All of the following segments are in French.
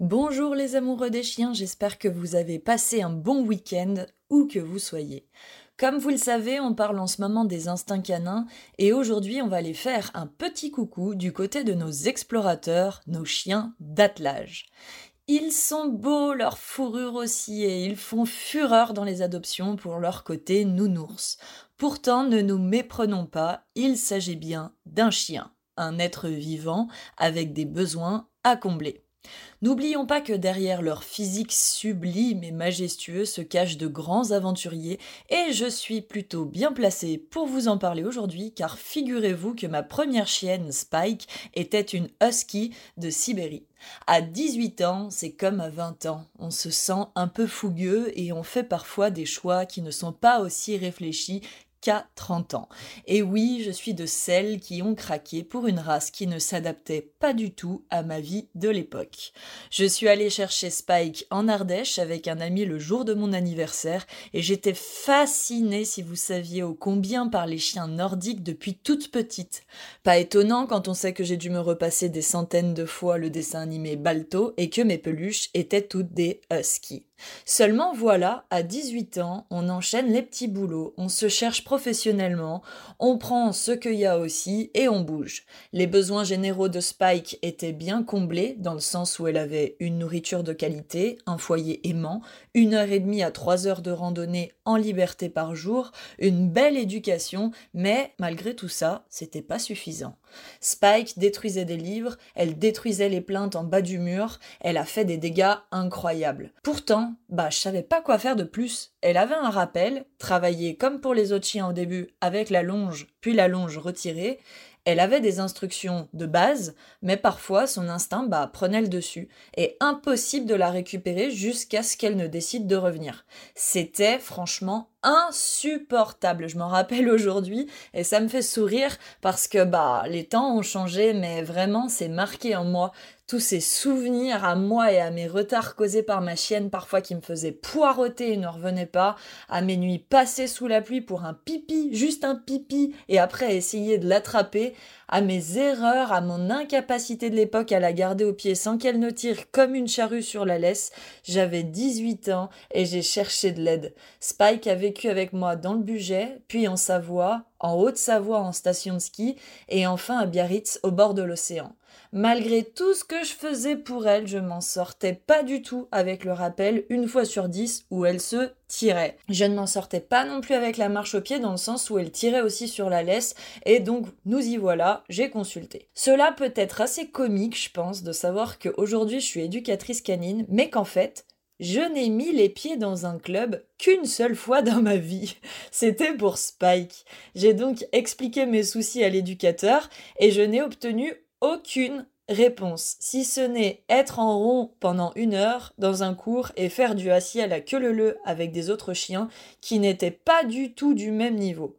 Bonjour les amoureux des chiens, j'espère que vous avez passé un bon week-end où que vous soyez. Comme vous le savez, on parle en ce moment des instincts canins et aujourd'hui on va les faire un petit coucou du côté de nos explorateurs, nos chiens d'attelage. Ils sont beaux, leur fourrure aussi, ils font fureur dans les adoptions pour leur côté nounours. Pourtant, ne nous méprenons pas, il s'agit bien d'un chien, un être vivant avec des besoins à combler. N'oublions pas que derrière leur physique sublime et majestueux se cachent de grands aventuriers, et je suis plutôt bien placée pour vous en parler aujourd'hui, car figurez-vous que ma première chienne, Spike, était une husky de Sibérie. À 18 ans, c'est comme à 20 ans. On se sent un peu fougueux et on fait parfois des choix qui ne sont pas aussi réfléchis qu'à 30 ans. Et oui, je suis de celles qui ont craqué pour une race qui ne s'adaptait pas du tout à ma vie de l'époque. Je suis allée chercher Spike en Ardèche avec un ami le jour de mon anniversaire et j'étais fascinée si vous saviez ô combien par les chiens nordiques depuis toute petite. Pas étonnant quand on sait que j'ai dû me repasser des centaines de fois le dessin animé Balto et que mes peluches étaient toutes des huskies. Seulement voilà, à 18 ans, on enchaîne les petits boulots, on se cherche professionnellement, on prend ce qu'il y a aussi et on bouge. Les besoins généraux de Spike étaient bien comblés, dans le sens où elle avait une nourriture de qualité, un foyer aimant, une heure et demie à trois heures de randonnée en liberté par jour, une belle éducation, mais malgré tout ça, c'était pas suffisant. Spike détruisait des livres, elle détruisait les plaintes en bas du mur, elle a fait des dégâts incroyables. Pourtant, bah je savais pas quoi faire de plus. Elle avait un rappel, travaillé comme pour les autres chiens au début, avec la longe, puis la longe retirée, elle avait des instructions de base, mais parfois son instinct bah, prenait le dessus, et impossible de la récupérer jusqu'à ce qu'elle ne décide de revenir. C'était franchement insupportable. Je m'en rappelle aujourd'hui et ça me fait sourire parce que bah les temps ont changé mais vraiment c'est marqué en moi tous ces souvenirs à moi et à mes retards causés par ma chienne parfois qui me faisaient poireauter et ne revenaient pas, à mes nuits passées sous la pluie pour un pipi, juste un pipi, et après essayer de l'attraper, à mes erreurs, à mon incapacité de l'époque à la garder au pied sans qu'elle ne tire comme une charrue sur la laisse. J'avais 18 ans et j'ai cherché de l'aide. Spike a vécu avec moi dans le budget, puis en Savoie, en Haute-Savoie en station de ski et enfin à Biarritz au bord de l'océan. Malgré tout ce que je faisais pour elle, je m'en sortais pas du tout avec le rappel une fois sur dix où elle se tirait. Je ne m'en sortais pas non plus avec la marche au pied dans le sens où elle tirait aussi sur la laisse et donc nous y voilà, j'ai consulté. Cela peut être assez comique, je pense, de savoir qu'aujourd'hui je suis éducatrice canine, mais qu'en fait, je n'ai mis les pieds dans un club qu'une seule fois dans ma vie. C'était pour Spike. J'ai donc expliqué mes soucis à l'éducateur et je n'ai obtenu aucune réponse, si ce n'est être en rond pendant une heure dans un cours et faire du assis à la queue leu avec des autres chiens qui n'étaient pas du tout du même niveau.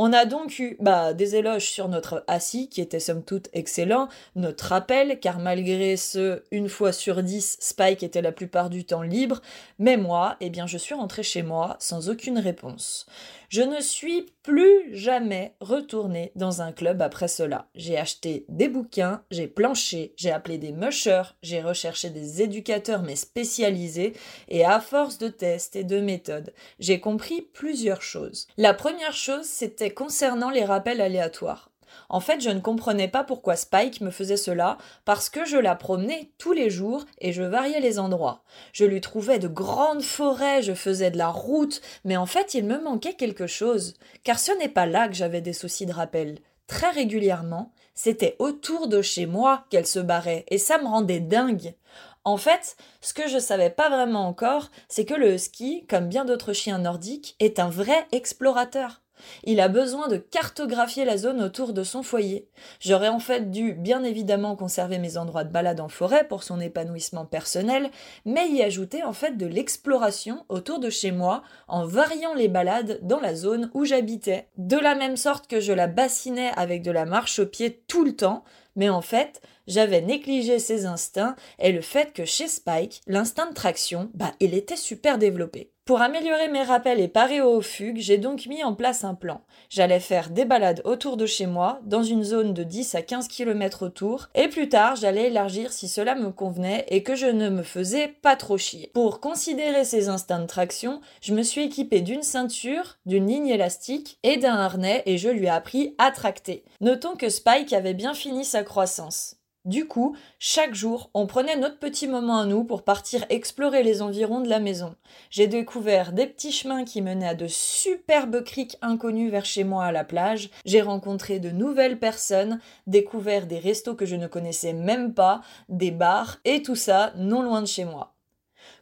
On a donc eu bah, des éloges sur notre assis qui était somme toute excellent, notre rappel car malgré ce une fois sur dix, Spike était la plupart du temps libre, mais moi, eh bien je suis rentrée chez moi sans aucune réponse. Je ne suis plus jamais retournée dans un club après cela. J'ai acheté des bouquins, j'ai planché, j'ai appelé des mushers, j'ai recherché des éducateurs mais spécialisés et à force de tests et de méthodes, j'ai compris plusieurs choses. La première chose, c'était concernant les rappels aléatoires. En fait, je ne comprenais pas pourquoi Spike me faisait cela, parce que je la promenais tous les jours et je variais les endroits. Je lui trouvais de grandes forêts, je faisais de la route, mais en fait, il me manquait quelque chose, car ce n'est pas là que j'avais des soucis de rappel. Très régulièrement, c'était autour de chez moi qu'elle se barrait, et ça me rendait dingue. En fait, ce que je savais pas vraiment encore, c'est que le husky, comme bien d'autres chiens nordiques, est un vrai explorateur. Il a besoin de cartographier la zone autour de son foyer. J'aurais en fait dû bien évidemment conserver mes endroits de balade en forêt pour son épanouissement personnel, mais y ajouter en fait de l'exploration autour de chez moi en variant les balades dans la zone où j'habitais. De la même sorte que je la bassinais avec de la marche au pied tout le temps, mais en fait, j'avais négligé ses instincts et le fait que chez Spike, l'instinct de traction, bah, il était super développé. Pour améliorer mes rappels et parer aux fugues, j'ai donc mis en place un plan. J'allais faire des balades autour de chez moi, dans une zone de 10 à 15 km autour, et plus tard, j'allais élargir si cela me convenait et que je ne me faisais pas trop chier. Pour considérer ces instincts de traction, je me suis équipé d'une ceinture, d'une ligne élastique et d'un harnais et je lui ai appris à tracter. Notons que Spike avait bien fini sa croissance. Du coup, chaque jour, on prenait notre petit moment à nous pour partir explorer les environs de la maison. J'ai découvert des petits chemins qui menaient à de superbes criques inconnues vers chez moi à la plage. J'ai rencontré de nouvelles personnes, découvert des restos que je ne connaissais même pas, des bars, et tout ça non loin de chez moi.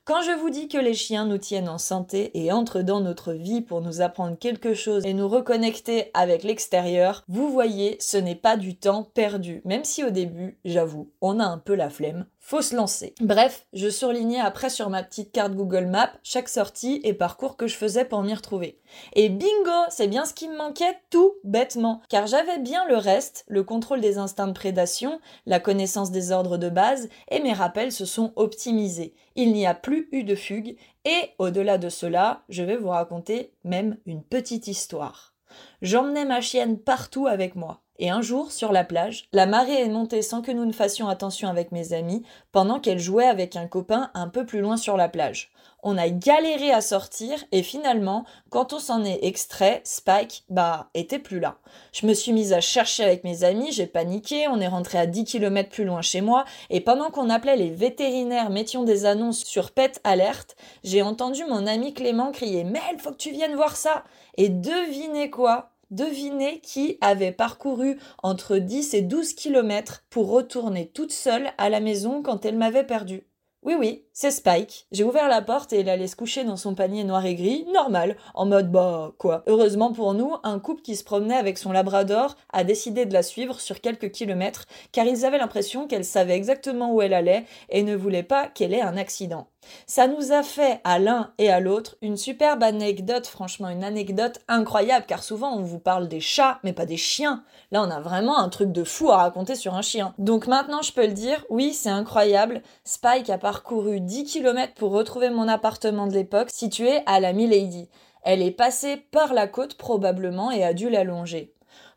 Quand je vous dis que les chiens nous tiennent en santé et entrent dans notre vie pour nous apprendre quelque chose et nous reconnecter avec l'extérieur, vous voyez, ce n'est pas du temps perdu, même si au début, j'avoue, on a un peu la flemme, faut se lancer. Bref, je surlignais après sur ma petite carte Google Maps chaque sortie et parcours que je faisais pour m'y retrouver. Et bingo, c'est bien ce qui me manquait tout bêtement, car j'avais bien le reste, le contrôle des instincts de prédation, la connaissance des ordres de base, et mes rappels se sont optimisés. Il n'y a plus eu de fugue, et au-delà de cela, je vais vous raconter même une petite histoire. J'emmenais ma chienne partout avec moi. Et un jour, sur la plage, la marée est montée sans que nous ne fassions attention avec mes amis, pendant qu'elle jouait avec un copain un peu plus loin sur la plage. On a galéré à sortir et finalement, quand on s'en est extrait, Spike, bah, était plus là. Je me suis mise à chercher avec mes amis, j'ai paniqué, on est rentré à 10 km plus loin chez moi et pendant qu'on appelait les vétérinaires, mettions des annonces sur Pet Alert, j'ai entendu mon ami Clément crier Mel, faut que tu viennes voir ça! Et devinez quoi? Devinez qui avait parcouru entre 10 et 12 kilomètres pour retourner toute seule à la maison quand elle m'avait perdue. Oui, oui, c'est Spike. J'ai ouvert la porte et elle allait se coucher dans son panier noir et gris, normal, en mode bah quoi. Heureusement pour nous, un couple qui se promenait avec son labrador a décidé de la suivre sur quelques kilomètres car ils avaient l'impression qu'elle savait exactement où elle allait et ne voulaient pas qu'elle ait un accident. Ça nous a fait à l'un et à l'autre une superbe anecdote, franchement une anecdote incroyable car souvent on vous parle des chats mais pas des chiens. Là on a vraiment un truc de fou à raconter sur un chien. Donc maintenant je peux le dire, oui c'est incroyable, Spike a parcouru 10 km pour retrouver mon appartement de l'époque situé à la Milady. Elle est passée par la côte probablement et a dû la longer.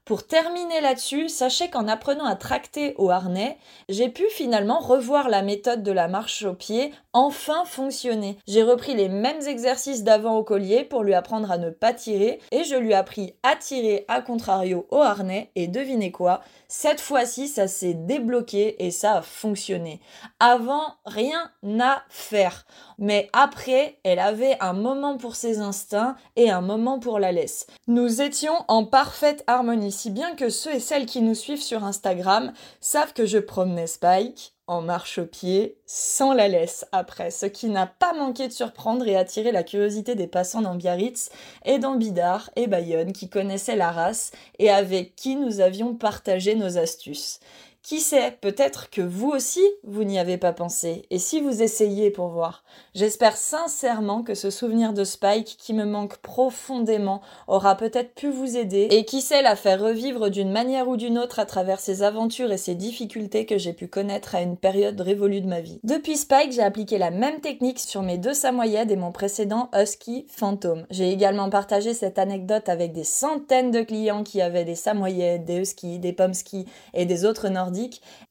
Pour terminer là-dessus, sachez qu'en apprenant à tracter au harnais, j'ai pu finalement revoir la méthode de la marche au pied enfin fonctionner. J'ai repris les mêmes exercices d'avant au collier pour lui apprendre à ne pas tirer et je lui ai appris à tirer à contrario au harnais et devinez quoi, cette fois-ci ça s'est débloqué et ça a fonctionné. Avant, rien à faire. Mais après, elle avait un moment pour ses instincts et un moment pour la laisse. Nous étions en parfaite harmonie si bien que ceux et celles qui nous suivent sur Instagram savent que je promenais Spike en marche au pied sans la laisse après, ce qui n'a pas manqué de surprendre et attirer la curiosité des passants dans Biarritz et dans Bidart et Bayonne qui connaissaient la race et avec qui nous avions partagé nos astuces. Qui sait, peut-être que vous aussi, vous n'y avez pas pensé, et si vous essayez pour voir. J'espère sincèrement que ce souvenir de Spike, qui me manque profondément, aura peut-être pu vous aider, et qui sait la faire revivre d'une manière ou d'une autre à travers ses aventures et ses difficultés que j'ai pu connaître à une période révolue de ma vie. Depuis Spike, j'ai appliqué la même technique sur mes deux samoyèdes et mon précédent Husky Phantom. J'ai également partagé cette anecdote avec des centaines de clients qui avaient des samoyèdes, des Husky, des Pomsky et des autres Nordiques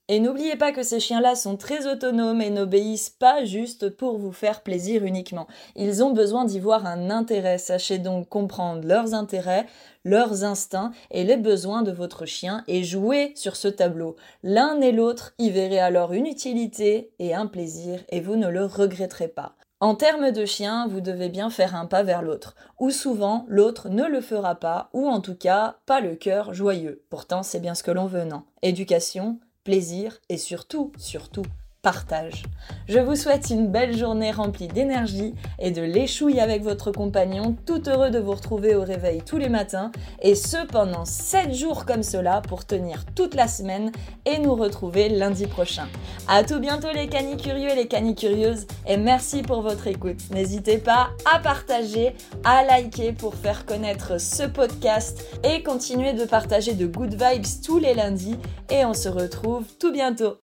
Et n'oubliez pas que ces chiens-là sont très autonomes et n'obéissent pas juste pour vous faire plaisir uniquement. Ils ont besoin d'y voir un intérêt. Sachez donc comprendre leurs intérêts, leurs instincts et les besoins de votre chien et jouer sur ce tableau. L'un et l'autre y verrez alors une utilité et un plaisir et vous ne le regretterez pas. En termes de chien, vous devez bien faire un pas vers l'autre, ou souvent l'autre ne le fera pas, ou en tout cas pas le cœur joyeux. Pourtant c'est bien ce que l'on veut, non? Éducation, plaisir et surtout, surtout, partage. Je vous souhaite une belle journée remplie d'énergie et de l'échouille avec votre compagnon, tout heureux de vous retrouver au réveil tous les matins, et ce pendant 7 jours comme cela pour tenir toute la semaine et nous retrouver lundi prochain. A tout bientôt les canicurieux et les canicurieuses, et merci pour votre écoute. N'hésitez pas à partager, à liker pour faire connaître ce podcast et continuer de partager de good vibes tous les lundis, et on se retrouve tout bientôt.